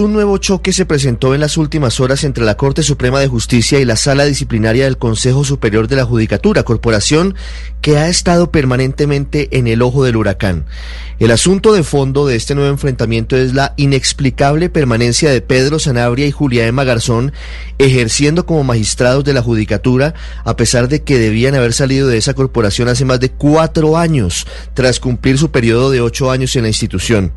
Un nuevo choque se presentó en las últimas horas entre la Corte Suprema de Justicia y la Sala Disciplinaria del Consejo Superior de la Judicatura, corporación que ha estado permanentemente en el ojo del huracán. El asunto de fondo de este nuevo enfrentamiento es la inexplicable permanencia de Pedro Sanabria y Julia Emma Garzón ejerciendo como magistrados de la Judicatura, a pesar de que debían haber salido de esa corporación hace más de cuatro años, tras cumplir su periodo de ocho años en la institución.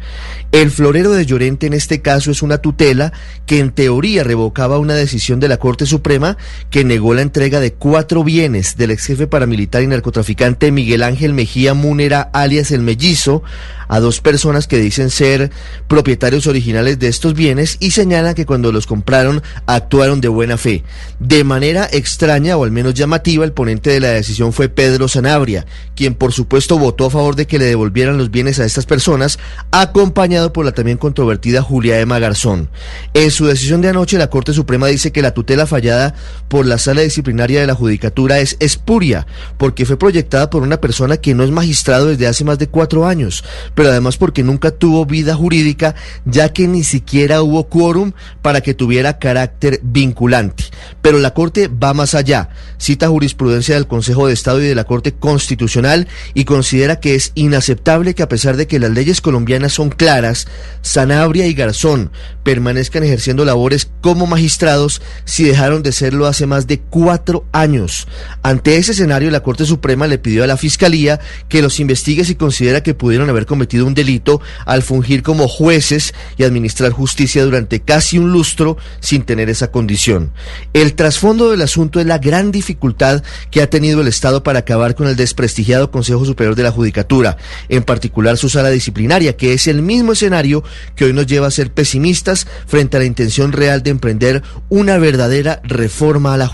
El florero de Llorente en este caso es una tutela que en teoría revocaba una decisión de la Corte Suprema que negó la entrega de cuatro bienes del ex jefe paramilitar y narcotraficante Miguel Ángel Mejía Múnera, alias El Mellizo, a dos personas que dicen ser propietarios originales de estos bienes y señalan que cuando los compraron actuaron de buena fe. De manera extraña o al menos llamativa, el ponente de la decisión fue Pedro Sanabria, quien por supuesto votó a favor de que le devolvieran los bienes a estas personas, acompañado por la también controvertida Julia Emma Garzón en su decisión de anoche, la Corte Suprema dice que la tutela fallada por la Sala Disciplinaria de la Judicatura es espuria, porque fue proyectada por una persona que no es magistrado desde hace más de cuatro años, pero además porque nunca tuvo vida jurídica, ya que ni siquiera hubo quórum para que tuviera carácter vinculante. Pero la Corte va más allá, cita jurisprudencia del Consejo de Estado y de la Corte Constitucional y considera que es inaceptable que a pesar de que las leyes colombianas son claras, Sanabria y Garzón permanezcan ejerciendo labores como magistrados si dejaron de serlo hace más de cuatro años. Ante ese escenario, la Corte Suprema le pidió a la Fiscalía que los investigue si considera que pudieron haber cometido un delito al fungir como jueces y administrar justicia durante casi un lustro sin tener esa condición. El trasfondo del asunto es la gran dificultad que ha tenido el Estado para acabar con el desprestigiado Consejo Superior de la Judicatura, en particular su sala disciplinaria, que es el mismo escenario que hoy nos lleva a ser pesimistas frente a la intención real de emprender una verdadera reforma a la justicia.